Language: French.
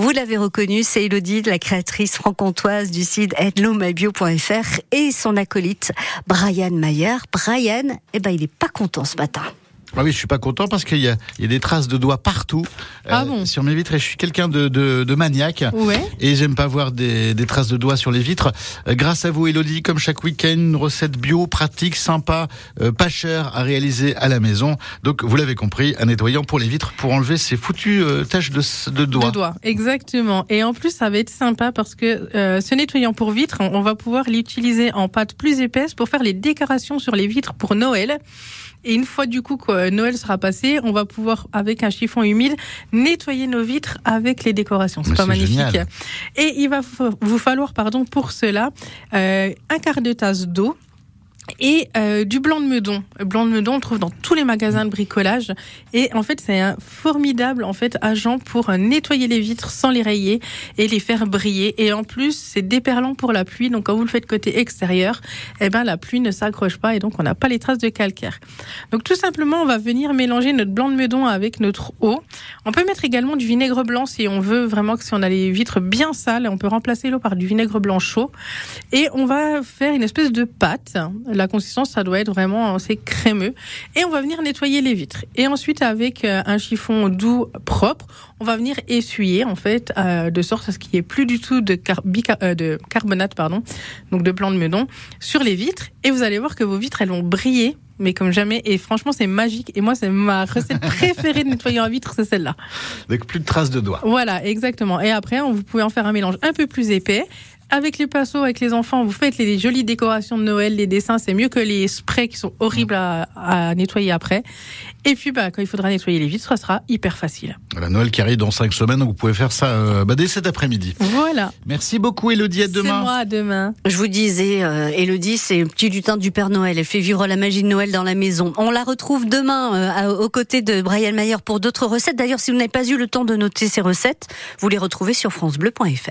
Vous l'avez reconnu, c'est Elodie, la créatrice franc-comtoise du site hellomybio.fr et son acolyte Brian Mayer. Brian, eh ben, il est pas content ce matin. Ah oui, je suis pas content parce qu'il y, a des traces de doigts partout ah euh, sur mes vitres et je suis quelqu'un de, de, maniaque ouais. et j'aime pas voir des, des, traces de doigts sur les vitres. Euh, grâce à vous, Elodie, comme chaque week-end, une recette bio, pratique, sympa, euh, pas cher à réaliser à la maison. Donc, vous l'avez compris, un nettoyant pour les vitres pour enlever ces foutues taches de, de doigts. De doigts, exactement. Et en plus, ça va être sympa parce que ce nettoyant pour vitres, on va pouvoir l'utiliser en pâte plus épaisse pour faire les décorations sur les vitres pour Noël. Et une fois du coup que Noël sera passé, on va pouvoir, avec un chiffon humide, nettoyer nos vitres avec les décorations. C'est pas magnifique. Et il va vous falloir, pardon, pour cela, euh, un quart de tasse d'eau et euh, du blanc de meudon. Blanc de meudon, on le trouve dans tous les magasins de bricolage. Et en fait, c'est un formidable en fait agent pour nettoyer les vitres sans les rayer et les faire briller. Et en plus, c'est déperlant pour la pluie. Donc, quand vous le faites côté extérieur, eh ben la pluie ne s'accroche pas et donc on n'a pas les traces de calcaire. Donc, tout simplement, on va venir mélanger notre blanc de meudon avec notre eau. On peut mettre également du vinaigre blanc si on veut vraiment que si on a les vitres bien sales, on peut remplacer l'eau par du vinaigre blanc chaud. Et on va faire une espèce de pâte la consistance, ça doit être vraiment assez crémeux. Et on va venir nettoyer les vitres. Et ensuite, avec euh, un chiffon doux propre, on va venir essuyer, en fait, euh, de sorte à ce qu'il n'y ait plus du tout de, euh, de carbonate, pardon, donc de blanc de meudon, sur les vitres. Et vous allez voir que vos vitres, elles vont briller mais comme jamais. Et franchement, c'est magique. Et moi, c'est ma recette préférée de nettoyer en vitre, c'est celle-là. Avec plus de traces de doigts. Voilà, exactement. Et après, vous pouvez en faire un mélange un peu plus épais avec les pinceaux, avec les enfants, vous faites les jolies décorations de Noël, les dessins, c'est mieux que les sprays qui sont horribles à, nettoyer après. Et puis, bah, quand il faudra nettoyer les vitres, ça sera hyper facile. Voilà, Noël qui arrive dans cinq semaines, donc vous pouvez faire ça euh, bah, dès cet après-midi. Voilà. Merci beaucoup, Elodie. À demain. C'est moi, à demain. Je vous disais, euh, Elodie, c'est petit du temps du Père Noël. Elle fait vivre la magie de Noël dans la maison. On la retrouve demain euh, aux côtés de Brian Mayer pour d'autres recettes. D'ailleurs, si vous n'avez pas eu le temps de noter ces recettes, vous les retrouvez sur FranceBleu.fr.